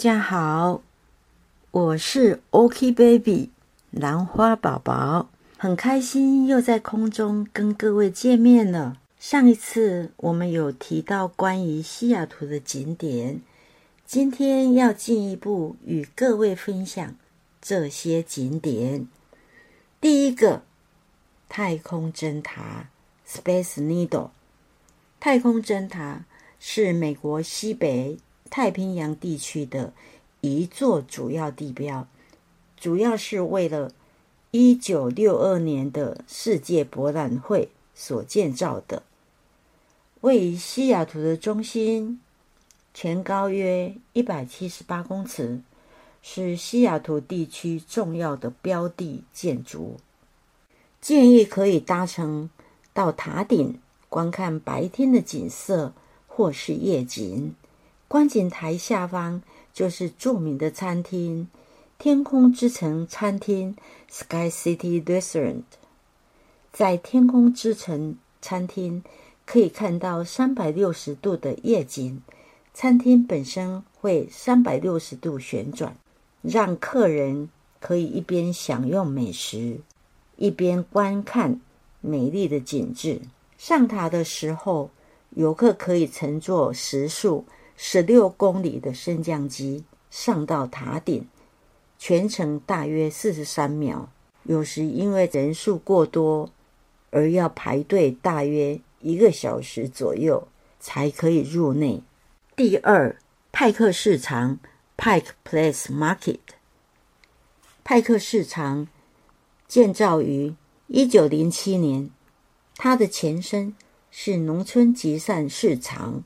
大家好，我是 OK Baby 兰花宝宝，很开心又在空中跟各位见面了。上一次我们有提到关于西雅图的景点，今天要进一步与各位分享这些景点。第一个，太空针塔 （Space Needle）。太空针塔是美国西北太平洋地区的一座主要地标，主要是为了一九六二年的世界博览会所建造的。位于西雅图的中心，全高约一百七十八公尺，是西雅图地区重要的标的建筑。建议可以搭乘到塔顶观看白天的景色或是夜景。观景台下方就是著名的餐厅——天空之城餐厅 （Sky City Restaurant）。在天空之城餐厅。可以看到三百六十度的夜景，餐厅本身会三百六十度旋转，让客人可以一边享用美食，一边观看美丽的景致。上塔的时候，游客可以乘坐时速十六公里的升降机上到塔顶，全程大约四十三秒。有时因为人数过多，而要排队大约。一个小时左右才可以入内。第二，派克市场 （Pike Place Market）。派克市场建造于一九零七年，它的前身是农村集散市场，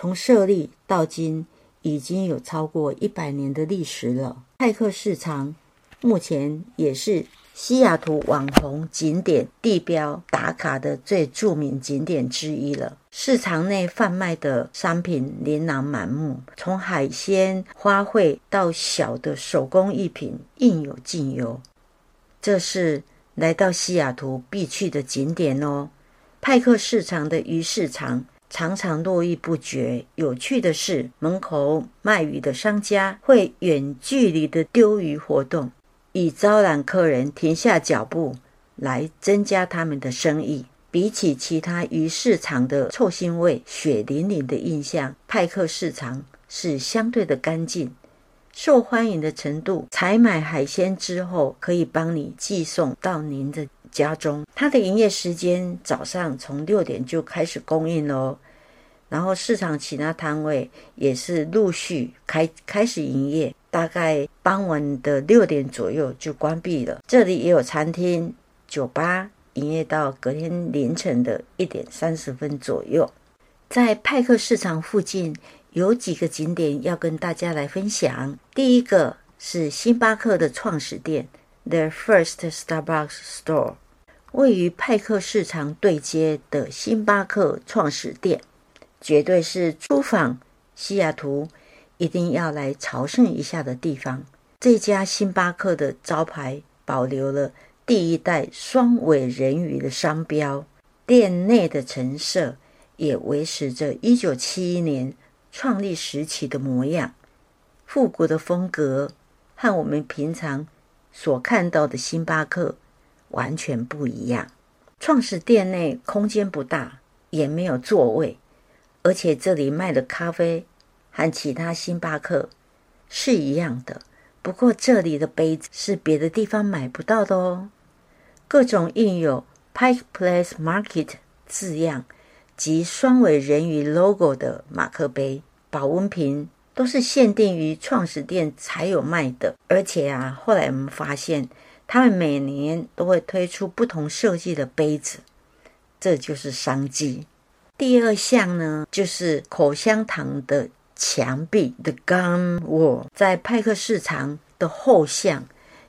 从设立到今已经有超过一百年的历史了。派克市场目前也是。西雅图网红景点地标打卡的最著名景点之一了。市场内贩卖的商品琳琅满目，从海鲜、花卉到小的手工艺品，应有尽有。这是来到西雅图必去的景点哦。派克市场的鱼市场常常络绎不绝。有趣的是，门口卖鱼的商家会远距离的丢鱼活动。以招揽客人停下脚步来增加他们的生意。比起其他鱼市场的臭腥味、血淋淋的印象，派克市场是相对的干净。受欢迎的程度，采买海鲜之后可以帮你寄送到您的家中。它的营业时间早上从六点就开始供应喽。然后市场其他摊位也是陆续开开始营业，大概傍晚的六点左右就关闭了。这里也有餐厅、酒吧，营业到隔天凌晨的一点三十分左右。在派克市场附近有几个景点要跟大家来分享。第一个是星巴克的创始店，The First Starbucks Store，位于派克市场对接的星巴克创始店。绝对是出访西雅图一定要来朝圣一下的地方。这家星巴克的招牌保留了第一代双尾人鱼的商标，店内的陈设也维持着一九七一年创立时期的模样，复古的风格和我们平常所看到的星巴克完全不一样。创始店内空间不大，也没有座位。而且这里卖的咖啡和其他星巴克是一样的，不过这里的杯子是别的地方买不到的哦。各种印有 Pike Place Market 字样及双尾人鱼 logo 的马克杯、保温瓶都是限定于创始店才有卖的。而且啊，后来我们发现他们每年都会推出不同设计的杯子，这就是商机。第二项呢，就是口香糖的墙壁，the gum wall，在派克市场的后巷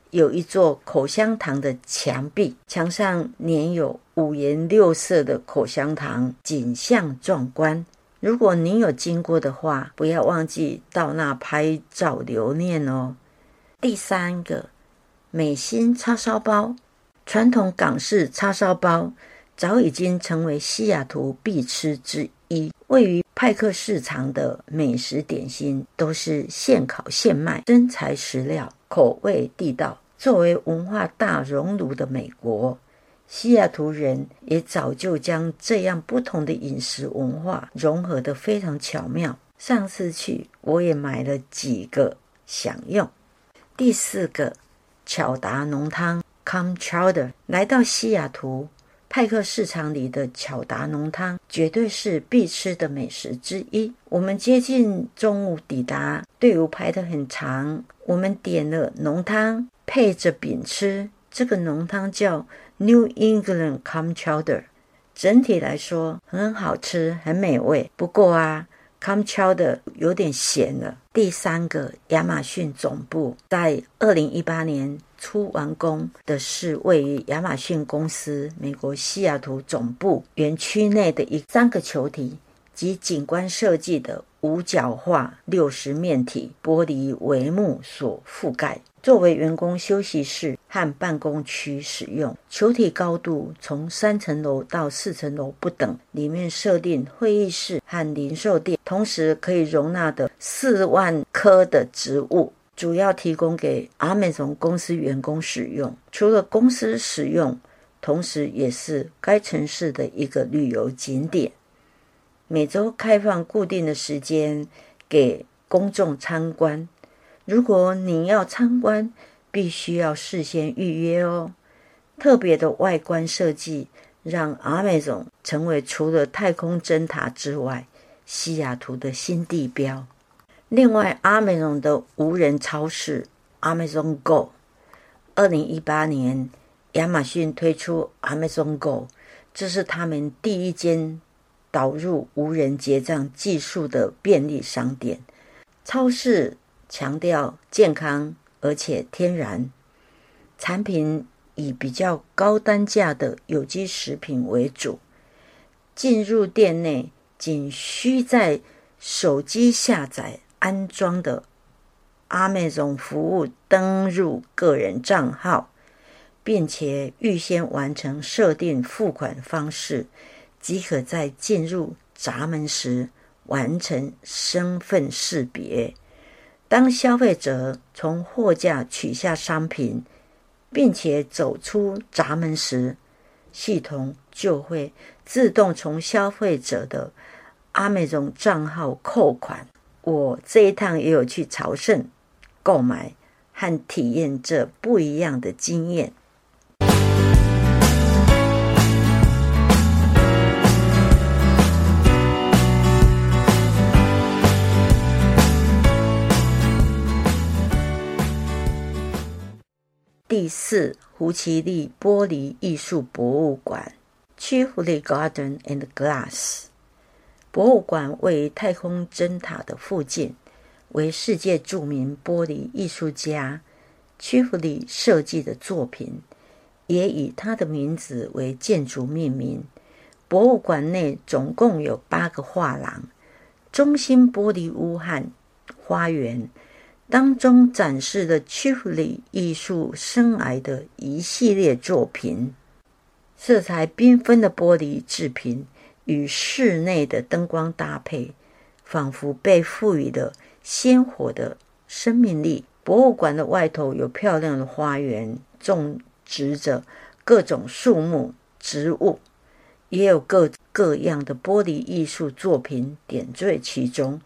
有一座口香糖的墙壁，墙上粘有五颜六色的口香糖，景象壮观。如果您有经过的话，不要忘记到那拍照留念哦。第三个，美心叉烧包，传统港式叉烧包。早已经成为西雅图必吃之一。位于派克市场的美食点心都是现烤现卖，真材实料，口味地道。作为文化大熔炉的美国，西雅图人也早就将这样不同的饮食文化融合得非常巧妙。上次去，我也买了几个享用。第四个，巧达浓汤 （Com Chowder） 来到西雅图。派克市场里的巧达浓汤绝对是必吃的美食之一。我们接近中午抵达，队伍排得很长。我们点了浓汤，配着饼吃。这个浓汤叫 New England Com Chowder，整体来说很好吃，很美味。不过啊康桥的有点咸了。第三个，亚马逊总部在二零一八年。初完工的是位于亚马逊公司美国西雅图总部园区内的一三个球体及景观设计的五角化六十面体玻璃帷幕所覆盖，作为员工休息室和办公区使用。球体高度从三层楼到四层楼不等，里面设定会议室和零售店，同时可以容纳的四万棵的植物。主要提供给阿美总公司员工使用。除了公司使用，同时也是该城市的一个旅游景点。每周开放固定的时间给公众参观。如果你要参观，必须要事先预约哦。特别的外观设计让阿美总成为除了太空针塔之外，西雅图的新地标。另外，阿美总的无人超市 Amazon Go，二零一八年亚马逊推出 Amazon Go，这是他们第一间导入无人结账技术的便利商店。超市强调健康而且天然，产品以比较高单价的有机食品为主。进入店内，仅需在手机下载。安装的阿美总服务登入个人账号，并且预先完成设定付款方式，即可在进入闸门时完成身份识别。当消费者从货架取下商品，并且走出闸门时，系统就会自动从消费者的阿美总账号扣款。我这一趟也有去朝圣、购买和体验这不一样的经验。第四，胡奇利玻璃艺术博物馆 （Chiefly Garden and Glass）。博物馆位于太空针塔的附近，为世界著名玻璃艺术家屈弗里设计的作品，也以他的名字为建筑命名。博物馆内总共有八个画廊，中心玻璃屋和花园当中展示了屈弗里艺术生涯的一系列作品，色彩缤纷的玻璃制品。与室内的灯光搭配，仿佛被赋予了鲜活的生命力。博物馆的外头有漂亮的花园，种植着各种树木、植物，也有各各样的玻璃艺术作品点缀其中。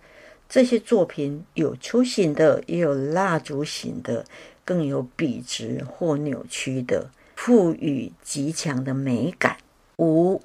这些作品有球形的，也有蜡烛形的，更有笔直或扭曲的，赋予极强的美感。五。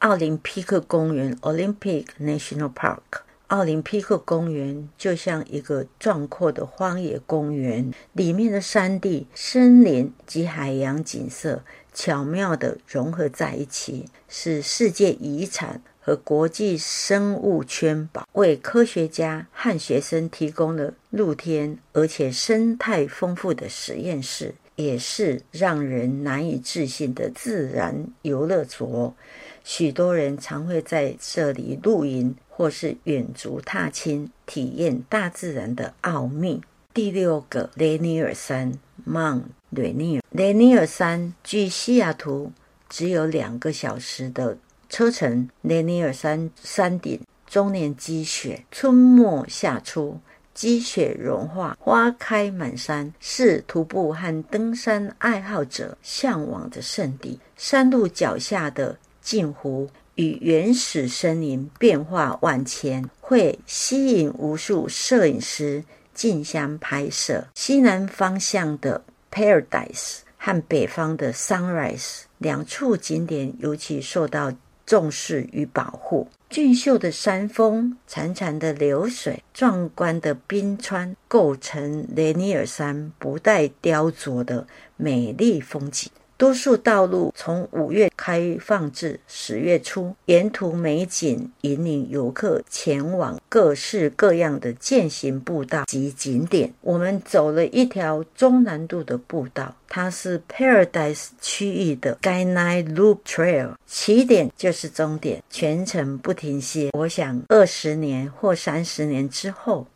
奥林匹克公园 （Olympic National Park），奥林匹克公园就像一个壮阔的荒野公园，里面的山地、森林及海洋景色巧妙地融合在一起，是世界遗产和国际生物圈保，为科学家和学生提供了露天而且生态丰富的实验室，也是让人难以置信的自然游乐所。许多人常会在这里露营，或是远足踏青，体验大自然的奥秘。第六个，雷尼尔山 （Mount Rainier）。雷尼尔山距西雅图只有两个小时的车程。雷尼尔山山顶终年积雪，春末夏初，积雪融化，花开满山，是徒步和登山爱好者向往的圣地。山路脚下的镜湖与原始森林变化万千，会吸引无数摄影师竞相拍摄。西南方向的 Paradise 和北方的 Sunrise 两处景点尤其受到重视与保护。俊秀的山峰、潺潺的流水、壮观的冰川，构成雷尼尔山不带雕琢的美丽风景。多数道路从五月开放至十月初，沿途美景引领游客前往各式各样的践行步道及景点。我们走了一条中难度的步道，它是 Paradise 区域的 Skyline Loop Trail，起点就是终点，全程不停歇。我想，二十年或三十年之后，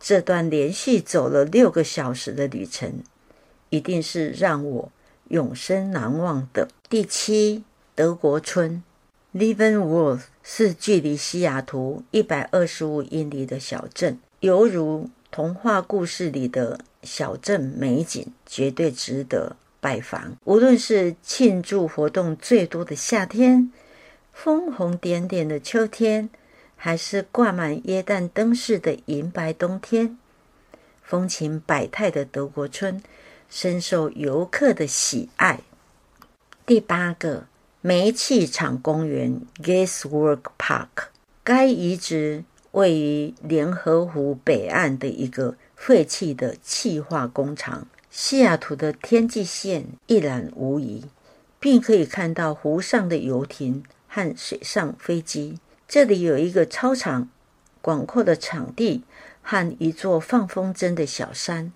这段连续走了六个小时的旅程，一定是让我。永生难忘的第七德国村，Leavenworth 是距离西雅图一百二十五英里的小镇，犹如童话故事里的小镇美景，绝对值得拜访。无论是庆祝活动最多的夏天，枫红点点的秋天，还是挂满椰蛋灯饰的银白冬天，风情百态的德国村。深受游客的喜爱。第八个煤气厂公园 （Gaswork Park），该遗址位于联合湖北岸的一个废弃的气化工厂。西雅图的天际线一览无遗，并可以看到湖上的游艇和水上飞机。这里有一个操场、广阔的场地和一座放风筝的小山。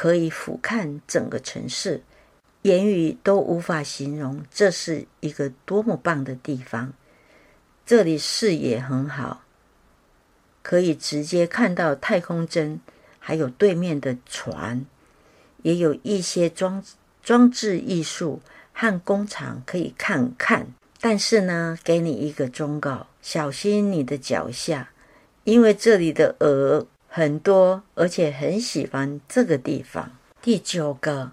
可以俯瞰整个城市，言语都无法形容这是一个多么棒的地方。这里视野很好，可以直接看到太空针，还有对面的船，也有一些装装置艺术和工厂可以看看。但是呢，给你一个忠告：小心你的脚下，因为这里的鹅。很多，而且很喜欢这个地方。第九个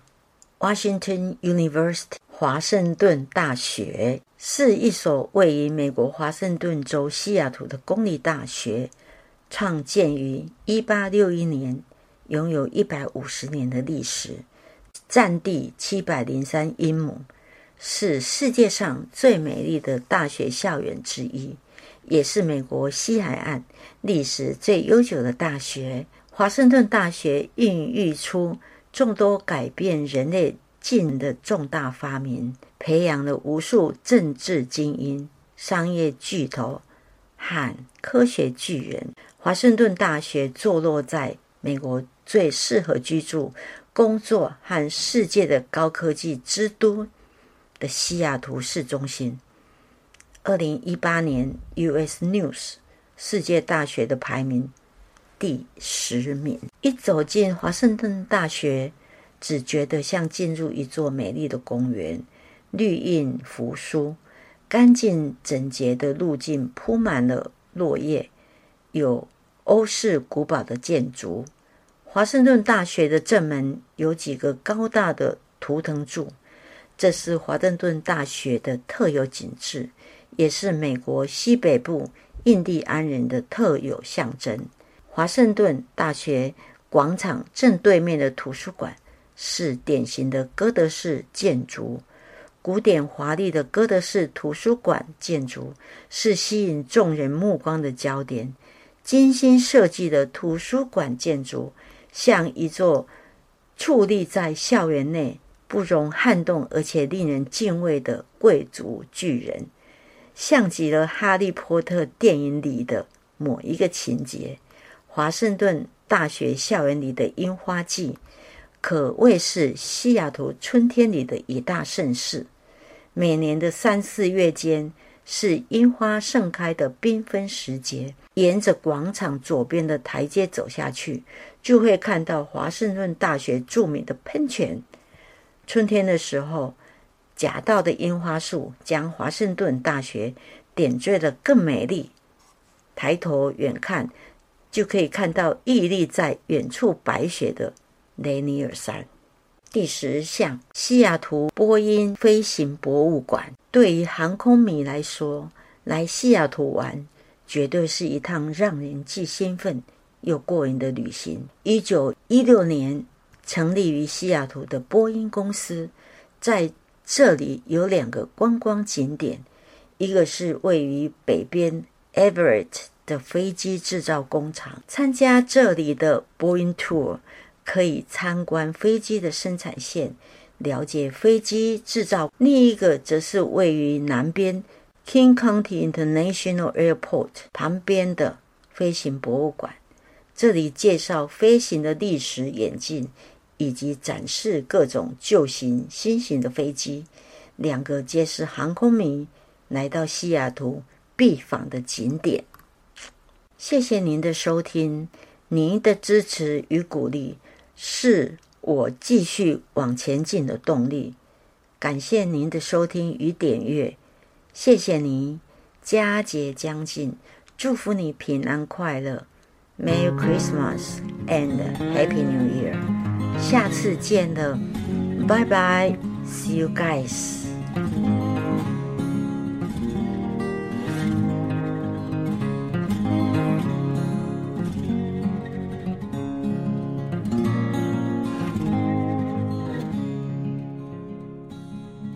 ，Washington University 华盛顿大学是一所位于美国华盛顿州西雅图的公立大学，创建于一八六一年，拥有一百五十年的历史，占地七百零三英亩，是世界上最美丽的大学校园之一。也是美国西海岸历史最悠久的大学——华盛顿大学，孕育出众多改变人类境的重大发明，培养了无数政治精英、商业巨头和科学巨人。华盛顿大学坐落在美国最适合居住、工作和世界的高科技之都的西雅图市中心。二零一八年 U.S. News 世界大学的排名第十名。一走进华盛顿大学，只觉得像进入一座美丽的公园，绿荫扶疏，干净整洁的路径铺满了落叶，有欧式古堡的建筑。华盛顿大学的正门有几个高大的图腾柱，这是华盛顿大学的特有景致。也是美国西北部印第安人的特有象征。华盛顿大学广场正对面的图书馆是典型的哥德式建筑，古典华丽的哥德式图书馆建筑是吸引众人目光的焦点。精心设计的图书馆建筑像一座矗立在校园内、不容撼动而且令人敬畏的贵族巨人。像极了《哈利波特》电影里的某一个情节。华盛顿大学校园里的樱花季，可谓是西雅图春天里的一大盛事。每年的三四月间是樱花盛开的缤纷时节。沿着广场左边的台阶走下去，就会看到华盛顿大学著名的喷泉。春天的时候。夹道的樱花树将华盛顿大学点缀得更美丽。抬头远看，就可以看到屹立在远处白雪的雷尼尔山。第十项，西雅图波音飞行博物馆。对于航空迷来说，来西雅图玩绝对是一趟让人既兴奋又过瘾的旅行。一九一六年成立于西雅图的波音公司，在这里有两个观光景点，一个是位于北边 Everett 的飞机制造工厂。参加这里的 Boeing Tour。可以参观飞机的生产线，了解飞机制造。另一个则是位于南边 King County International Airport 旁边的飞行博物馆，这里介绍飞行的历史演进，以及展示各种旧型、新型的飞机。两个皆是航空迷来到西雅图必访的景点。谢谢您的收听，您的支持与鼓励。是我继续往前进的动力。感谢您的收听与点阅，谢谢您。佳节将近，祝福你平安快乐。Merry Christmas and Happy New Year！下次见了，拜拜，See you guys。